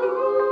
Ooh.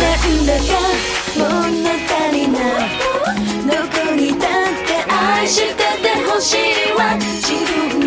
なんだか物足りないどこにだって愛しててほしいわ。自分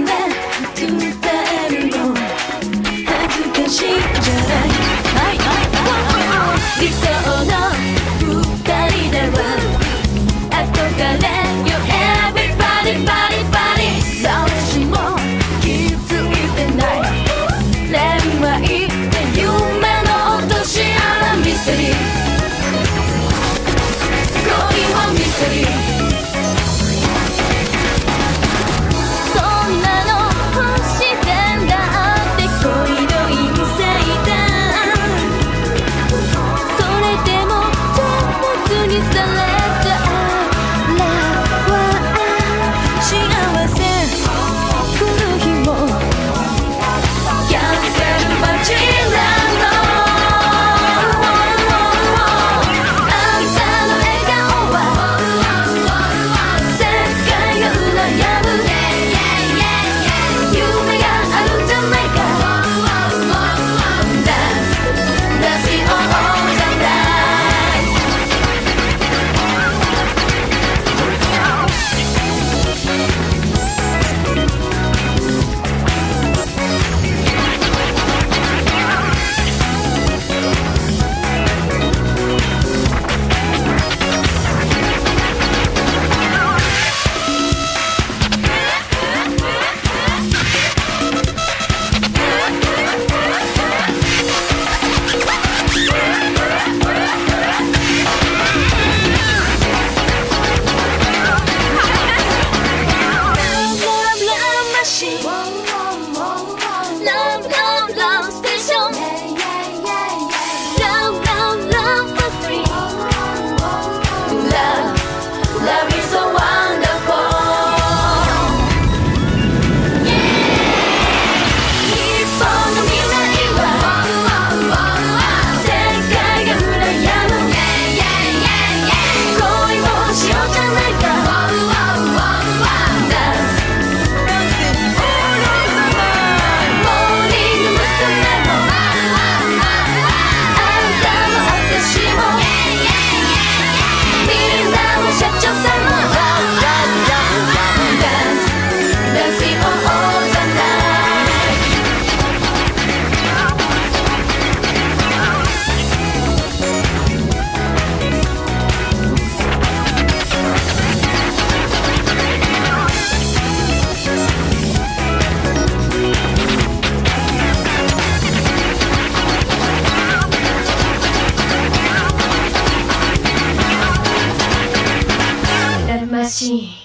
らしい。